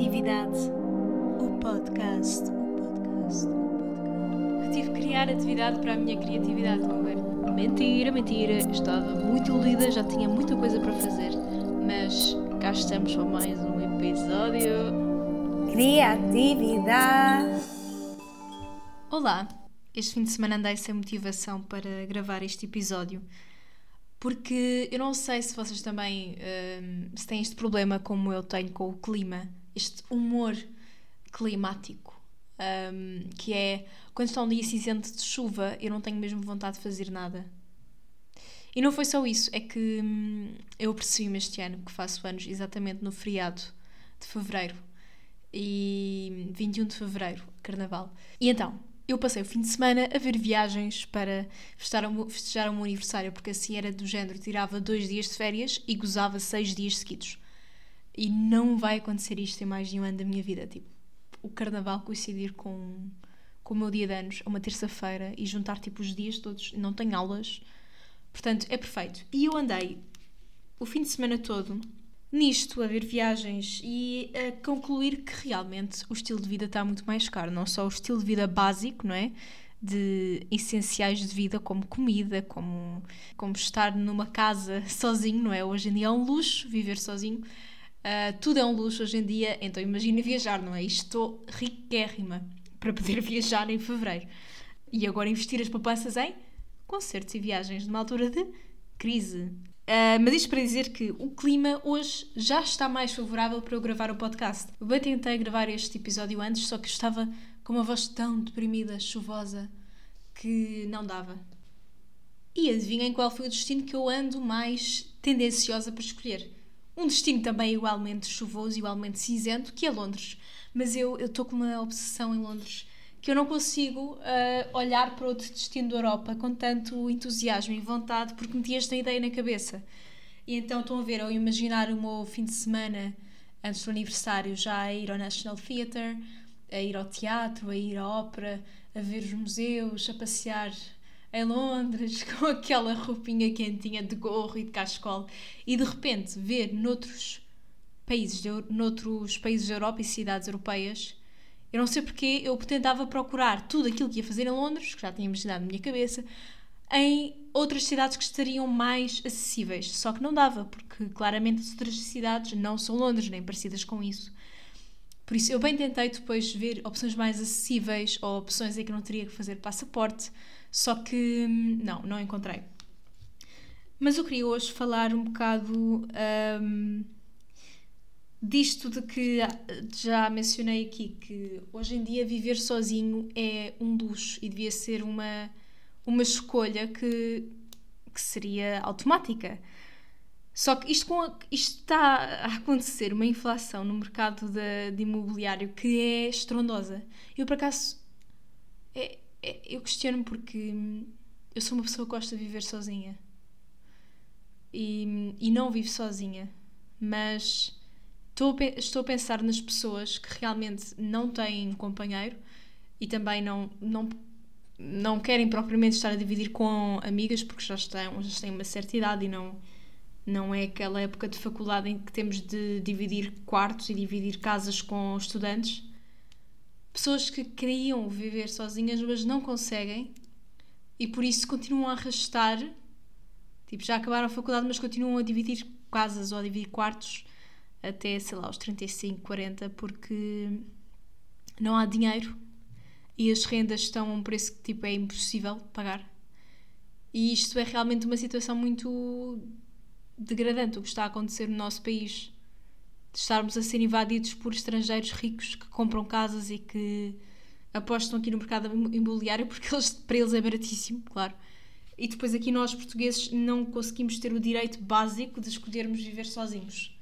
Criatividade. O podcast. O podcast. O podcast. Eu tive que criar atividade para a minha criatividade, ver. Mentira, mentira. Estava muito iludida, já tinha muita coisa para fazer. Mas cá estamos para mais um episódio. Criatividade. Olá! Este fim de semana andei sem motivação para gravar este episódio porque eu não sei se vocês também hum, se têm este problema como eu tenho com o clima, este humor climático, hum, que é quando está um dia cinzento de chuva, eu não tenho mesmo vontade de fazer nada. E não foi só isso, é que hum, eu percebi-me este ano que faço anos exatamente no feriado de fevereiro e 21 de fevereiro, carnaval. E então, eu passei o fim de semana a ver viagens para festejar o, meu- festejar o meu aniversário, porque assim era do género, tirava dois dias de férias e gozava seis dias seguidos. E não vai acontecer isto em mais de um ano da minha vida. Tipo, o carnaval coincidir com, com o meu dia de anos, uma terça-feira, e juntar tipo os dias todos, não tenho aulas. Portanto, é perfeito. E eu andei o fim de semana todo nisto, a ver viagens e a concluir que realmente o estilo de vida está muito mais caro. Não só o estilo de vida básico, não é? De essenciais de vida, como comida, como, como estar numa casa sozinho, não é? Hoje em dia é um luxo viver sozinho. Ah, tudo é um luxo hoje em dia, então imagina viajar, não é? Estou riquérrima para poder viajar em fevereiro. E agora investir as poupanças em concertos e viagens numa altura de crise. Ah, mas isto para dizer que o clima hoje já está mais favorável para eu gravar o podcast. Eu bem tentei gravar este episódio antes, só que estava com uma voz tão deprimida, chuvosa, que não dava. E adivinhem qual foi o destino que eu ando mais tendenciosa para escolher. Um destino também igualmente chuvoso, igualmente cinzento, que é Londres. Mas eu estou com uma obsessão em Londres que eu não consigo ah, olhar para outro destino da Europa com tanto entusiasmo e vontade porque meti esta ideia na cabeça. E então estão a ver, eu imaginar o meu fim de semana antes do aniversário já a ir ao National Theatre, a ir ao teatro, a ir à ópera, a ver os museus, a passear em Londres com aquela roupinha quentinha de gorro e de cachecol e de repente ver noutros países, de, noutros países da Europa e cidades europeias eu não sei porque eu tentava procurar tudo aquilo que ia fazer em Londres, que já tinha imaginado na minha cabeça, em outras cidades que estariam mais acessíveis. Só que não dava, porque claramente as outras cidades não são Londres, nem parecidas com isso. Por isso, eu bem tentei depois ver opções mais acessíveis ou opções em que não teria que fazer passaporte, só que não, não encontrei. Mas eu queria hoje falar um bocado hum, disto de que já mencionei aqui que hoje em dia viver sozinho é um luxo e devia ser uma, uma escolha que, que seria automática. Só que isto, com isto está a acontecer uma inflação no mercado de, de imobiliário que é estrondosa. Eu, por acaso, é- eu questiono porque hum, eu sou uma pessoa que gosta de viver sozinha. E, e não vivo sozinha. Mas estou estou a pensar nas pessoas que realmente não têm companheiro e também não, não, não querem propriamente estar a dividir com amigas porque já, estão, já têm uma certa idade e não, não é aquela época de faculdade em que temos de dividir quartos e dividir casas com estudantes. Pessoas que queriam viver sozinhas, mas não conseguem e por isso continuam a arrastar. Tipo, já acabaram a faculdade, mas continuam a dividir casas ou a dividir quartos até, sei lá, aos 35, 40, porque não há dinheiro e as rendas estão a um preço que tipo, é impossível pagar. E isto é realmente uma situação muito degradante o que está a acontecer no nosso país. De estarmos a ser invadidos por estrangeiros ricos que compram casas e que apostam aqui no mercado imobiliário porque eles, para eles é baratíssimo, claro. E depois aqui nós portugueses não conseguimos ter o direito básico de escolhermos viver sozinhos.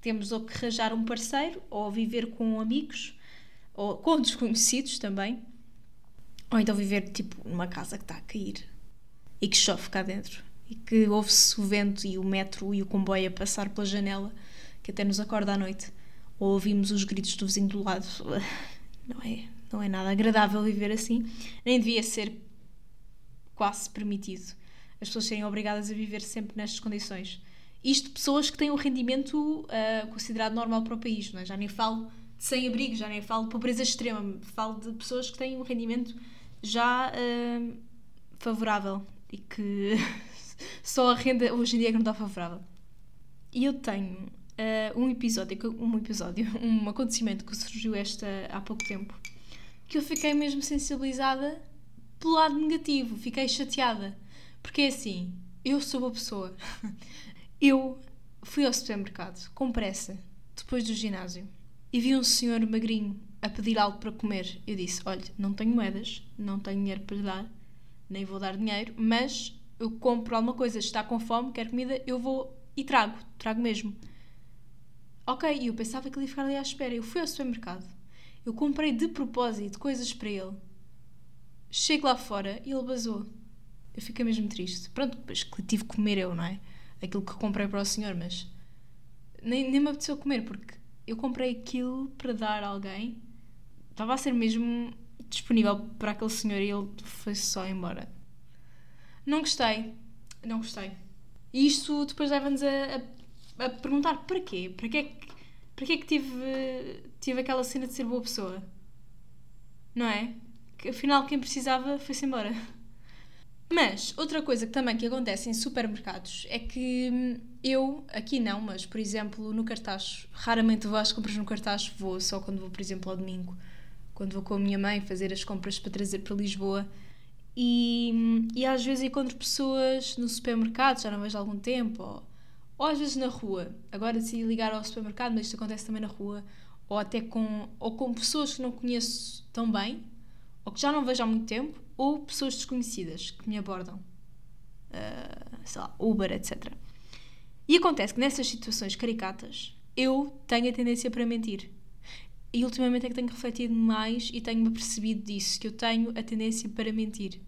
Temos ou que arranjar um parceiro, ou viver com amigos, ou com desconhecidos também. Ou então viver tipo numa casa que está a cair e que chove cá dentro. E que ouve-se o vento e o metro e o comboio a passar pela janela, que até nos acorda à noite. Ou ouvimos os gritos do vizinho do lado. Não é, não é nada agradável viver assim. Nem devia ser quase permitido as pessoas serem obrigadas a viver sempre nestas condições. Isto pessoas que têm um rendimento ah, considerado normal para o país, não é? já nem falo de sem-abrigo, já nem falo de pobreza extrema, falo de pessoas que têm um rendimento já uh, favorável e que só a renda hoje em dia é que não está favorável. E eu tenho uh, um episódio, um episódio, um acontecimento que surgiu esta há pouco tempo, que eu fiquei mesmo sensibilizada pelo lado negativo, fiquei chateada. Porque é assim, eu sou uma pessoa. eu fui ao supermercado com pressa, depois do ginásio, e vi um senhor magrinho a pedir algo para comer. Eu disse: Olha, não tenho moedas, não tenho dinheiro para lhe dar, nem vou dar dinheiro, mas eu compro alguma coisa, está com fome, quer comida, eu vou e trago, trago mesmo. Ok, e eu pensava que ele ia ficar ali à espera. Eu fui ao supermercado, eu comprei de propósito coisas para ele. Chego lá fora e ele basou. Eu fiquei mesmo triste. Pronto, depois que tive que comer eu, não é? Aquilo que comprei para o senhor, mas nem, nem me apeteceu comer porque eu comprei aquilo para dar a alguém. Estava a ser mesmo disponível para aquele senhor e ele foi só embora. Não gostei. Não gostei. E isto depois leva-nos a, a, a, perguntar para quê? Para que é que, para que, é que tive, tive aquela cena de ser boa pessoa? Não é? Que afinal quem precisava foi-se embora. Mas outra coisa que também que acontece em supermercados é que hum, eu, aqui não, mas por exemplo no cartaz, raramente vou às compras no cartaz, vou só quando vou, por exemplo, ao domingo, quando vou com a minha mãe fazer as compras para trazer para Lisboa e, e às vezes encontro pessoas no supermercado, já não vejo há algum tempo, ou, ou às vezes na rua. Agora decidi ligar ao supermercado, mas isto acontece também na rua, ou até com, ou com pessoas que não conheço tão bem, ou que já não vejo há muito tempo, ou pessoas desconhecidas que me abordam. Uh, sei lá, Uber, etc. E acontece que nessas situações caricatas eu tenho a tendência para mentir. E ultimamente é que tenho refletido mais e tenho-me percebido disso, que eu tenho a tendência para mentir.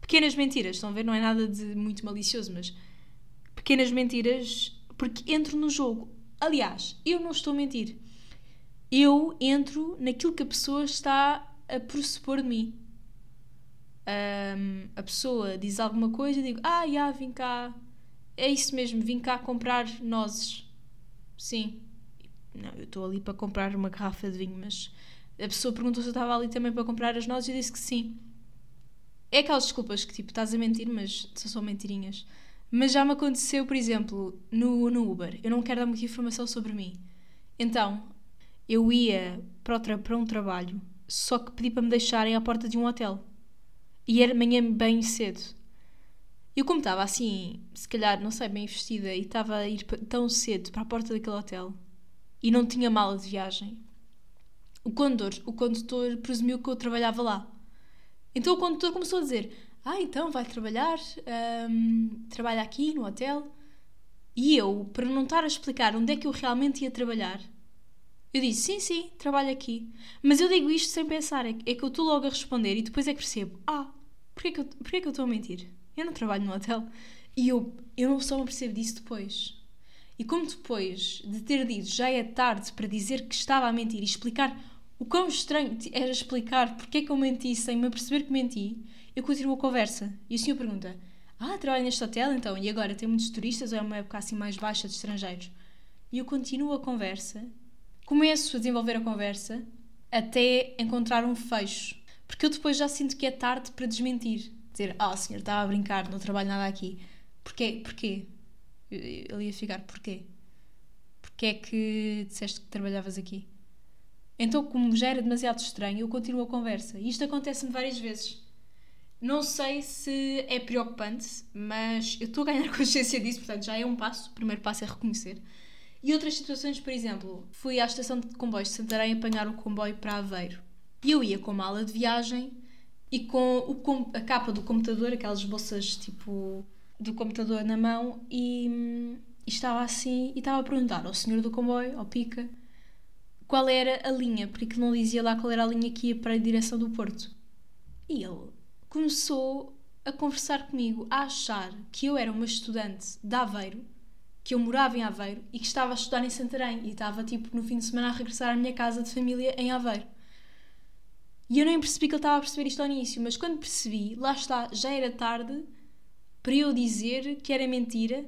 Pequenas mentiras, estão a ver? Não é nada de muito malicioso, mas pequenas mentiras, porque entro no jogo. Aliás, eu não estou a mentir. Eu entro naquilo que a pessoa está a pressupor de mim. Um, a pessoa diz alguma coisa e digo: Ah, já, vim cá. É isso mesmo, vim cá comprar nozes. Sim, não, eu estou ali para comprar uma garrafa de vinho, mas a pessoa perguntou se eu estava ali também para comprar as nozes e eu disse que sim. É aquelas desculpas que tipo, estás a mentir, mas são só mentirinhas. Mas já me aconteceu, por exemplo, no, no Uber. Eu não quero dar muita informação sobre mim. Então, eu ia para, para um trabalho, só que pedi para me deixarem à porta de um hotel. E era manhã bem cedo. Eu, como estava assim, se calhar, não sei, bem vestida e estava a ir tão cedo para a porta daquele hotel, e não tinha mala de viagem. O condutor, o condutor presumiu que eu trabalhava lá. Então o condutor começou a dizer: Ah, então vai trabalhar, um, trabalha aqui no hotel. E eu, para não estar a explicar onde é que eu realmente ia trabalhar, eu disse: Sim, sim, trabalho aqui. Mas eu digo isto sem pensar, é, é que eu estou logo a responder e depois é que percebo: Ah, porquê que eu, porquê que eu estou a mentir? Eu não trabalho no hotel. E eu, eu não só me percebo disso depois. E como depois de ter dito já é tarde para dizer que estava a mentir e explicar o quão estranho era explicar porque é que eu menti sem me perceber que menti, eu continuo a conversa. E o senhor pergunta: Ah, trabalho neste hotel então? E agora tem muitos turistas ou é uma época assim mais baixa de estrangeiros? E eu continuo a conversa, começo a desenvolver a conversa até encontrar um fecho. Porque eu depois já sinto que é tarde para desmentir. Dizer: Ah, senhor, estava a brincar, não trabalho nada aqui. Porquê? Porquê? Ele ia ficar, porquê? Porquê é que disseste que trabalhavas aqui? Então, como já era demasiado estranho, eu continuo a conversa. E isto acontece-me várias vezes. Não sei se é preocupante, mas eu estou a ganhar consciência disso, portanto já é um passo. O primeiro passo é reconhecer. E outras situações, por exemplo, fui à estação de comboios de Santarém apanhar o comboio para Aveiro. E eu ia com mala de viagem e com o, a capa do computador, aquelas bolsas tipo do computador na mão e, e estava assim e estava a perguntar ao senhor do comboio, ao pica, qual era a linha, porque que não dizia lá qual era a linha que ia para a direção do Porto. E ele começou a conversar comigo, a achar que eu era uma estudante de Aveiro, que eu morava em Aveiro e que estava a estudar em Santarém e estava tipo no fim de semana a regressar à minha casa de família em Aveiro. E eu nem percebi que ele estava a perceber isto ao início, mas quando percebi, lá está, já era tarde para eu dizer que era mentira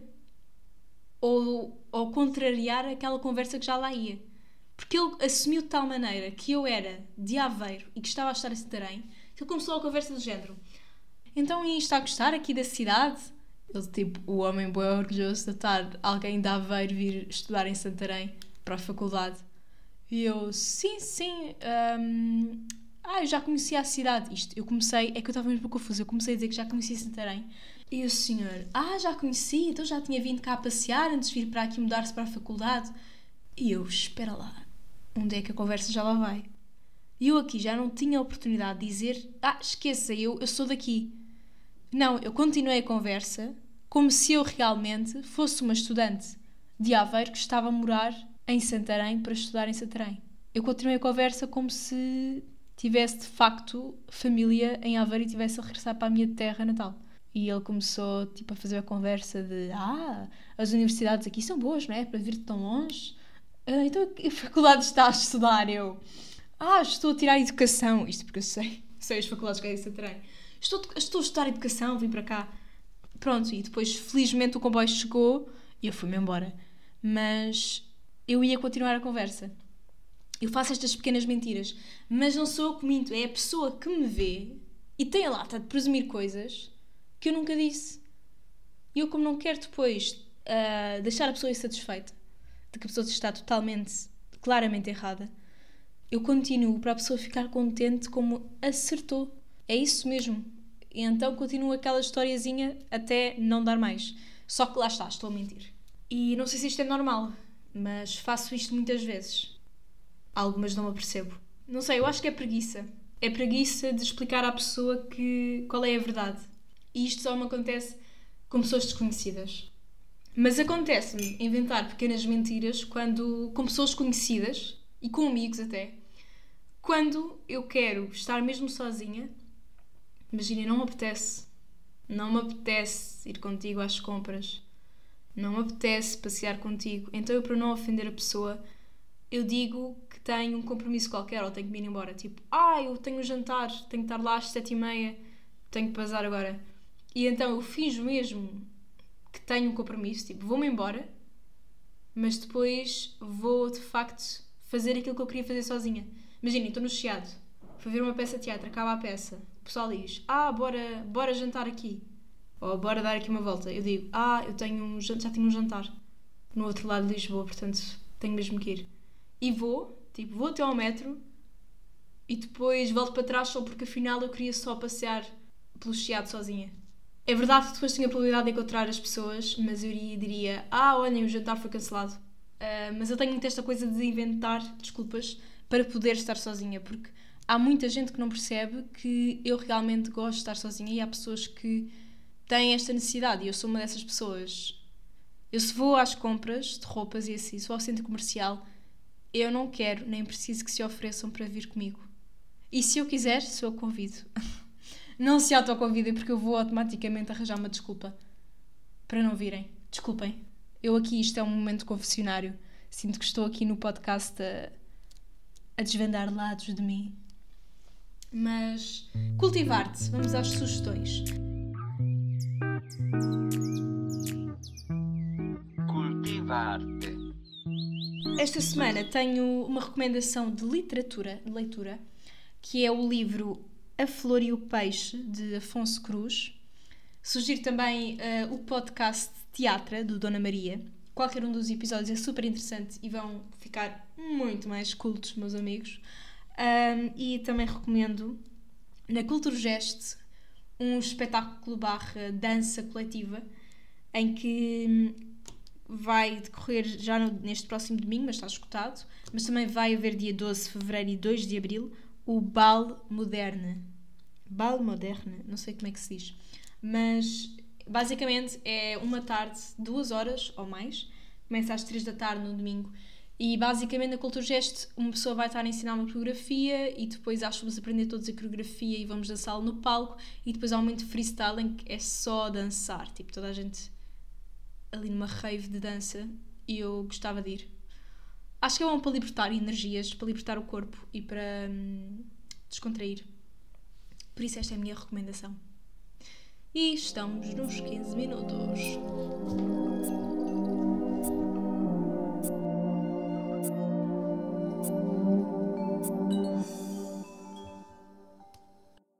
ou, ou contrariar aquela conversa que já lá ia. Porque ele assumiu de tal maneira que eu era de Aveiro e que estava a estar em Santarém, que começou a conversa do género. Então, e está a gostar aqui da cidade? Ele, tipo, o homem bem orgulhoso de estar alguém de Aveiro vir estudar em Santarém para a faculdade. E eu, sim, sim, hum, ah, eu já conhecia a cidade. Isto, eu comecei, é que eu estava mesmo confusa, eu comecei a dizer que já conhecia Santarém. E o senhor, ah, já conheci, então já tinha vindo cá a passear antes de vir para aqui mudar-se para a faculdade. E eu, espera lá, onde é que a conversa já lá vai? E eu aqui já não tinha a oportunidade de dizer, ah, esqueça, eu, eu sou daqui. Não, eu continuei a conversa como se eu realmente fosse uma estudante de Aveiro que estava a morar em Santarém para estudar em Santarém. Eu continuei a conversa como se tivesse de facto família em Aveiro e tivesse a regressar para a minha terra natal. E ele começou tipo, a fazer a conversa de ah, as universidades aqui são boas, não é? Para vir tão longe. Ah, então, que faculdade estás a estudar? Eu, ah, estou a tirar educação. Isto porque eu sei, sei as faculdades que é isso trem. Estou, estou a estudar educação, vim para cá. Pronto, e depois, felizmente, o comboio chegou e eu fui-me embora. Mas eu ia continuar a conversa. Eu faço estas pequenas mentiras, mas não sou eu que minto, é a pessoa que me vê e tem a lata de presumir coisas que eu nunca disse. E eu, como não quero depois uh, deixar a pessoa insatisfeita de que a pessoa está totalmente, claramente errada, eu continuo para a pessoa ficar contente como acertou. É isso mesmo. E então continuo aquela historiazinha até não dar mais. Só que lá está, estou a mentir. E não sei se isto é normal, mas faço isto muitas vezes. Algumas não me apercebo. Não sei, eu acho que é preguiça. É preguiça de explicar à pessoa que qual é a verdade. E isto só me acontece com pessoas desconhecidas. Mas acontece-me inventar pequenas mentiras quando com pessoas conhecidas e com amigos até. Quando eu quero estar mesmo sozinha, imagina, não me apetece. Não me apetece ir contigo às compras. Não me apetece passear contigo. Então eu, para não ofender a pessoa, eu digo que tenho um compromisso qualquer ou tenho que me ir embora. Tipo, ah, eu tenho um jantar, tenho que estar lá às sete e meia, tenho que passar agora. E então eu finjo mesmo que tenho um compromisso, tipo, vou-me embora, mas depois vou de facto fazer aquilo que eu queria fazer sozinha. Imaginem, estou no Chiado, fui ver uma peça de teatro, acaba a peça, o pessoal diz, ah, bora, bora jantar aqui, ou bora dar aqui uma volta. Eu digo, ah, eu tenho um, já tenho um jantar no outro lado de Lisboa, portanto tenho mesmo que ir. E vou, tipo, vou até ao metro e depois volto para trás só porque afinal eu queria só passear pelo Chiado sozinha. É verdade que depois tinha a probabilidade de encontrar as pessoas, mas eu diria: Ah, olhem, o jantar foi cancelado. Uh, mas eu tenho muito esta coisa de inventar desculpas para poder estar sozinha, porque há muita gente que não percebe que eu realmente gosto de estar sozinha e há pessoas que têm esta necessidade e eu sou uma dessas pessoas. Eu se vou às compras de roupas e assim, se vou ao centro comercial, eu não quero nem preciso que se ofereçam para vir comigo. E se eu quiser, sou eu convido. Não se autoconvidem porque eu vou automaticamente arranjar uma desculpa para não virem. Desculpem. Eu aqui, isto é um momento confessionário. Sinto que estou aqui no podcast a, a desvendar lados de mim. Mas cultivar-te. Vamos às sugestões. Cultivar-te. Esta semana tenho uma recomendação de literatura, de leitura, que é o livro a Flor e o Peixe, de Afonso Cruz. Sugiro também uh, o podcast Teatra, do Dona Maria. Qualquer um dos episódios é super interessante e vão ficar muito mais cultos, meus amigos. Um, e também recomendo na Culturgest um espetáculo barra dança coletiva em que vai decorrer já no, neste próximo domingo, mas está escutado, mas também vai haver dia 12 de fevereiro e 2 de abril o Bal Moderne. Bal Moderne, não sei como é que se diz. Mas basicamente é uma tarde, duas horas ou mais. Começa às três da tarde no domingo. E basicamente na Cultura Gesto uma pessoa vai estar a ensinar uma coreografia e depois acho que vamos aprender todos a coreografia e vamos dançá-la no palco. E depois há um momento de freestyle em que é só dançar. Tipo, toda a gente ali numa rave de dança e eu gostava de ir. Acho que é bom para libertar energias, para libertar o corpo e para hum, descontrair. Por isso, esta é a minha recomendação. E estamos nos 15 minutos.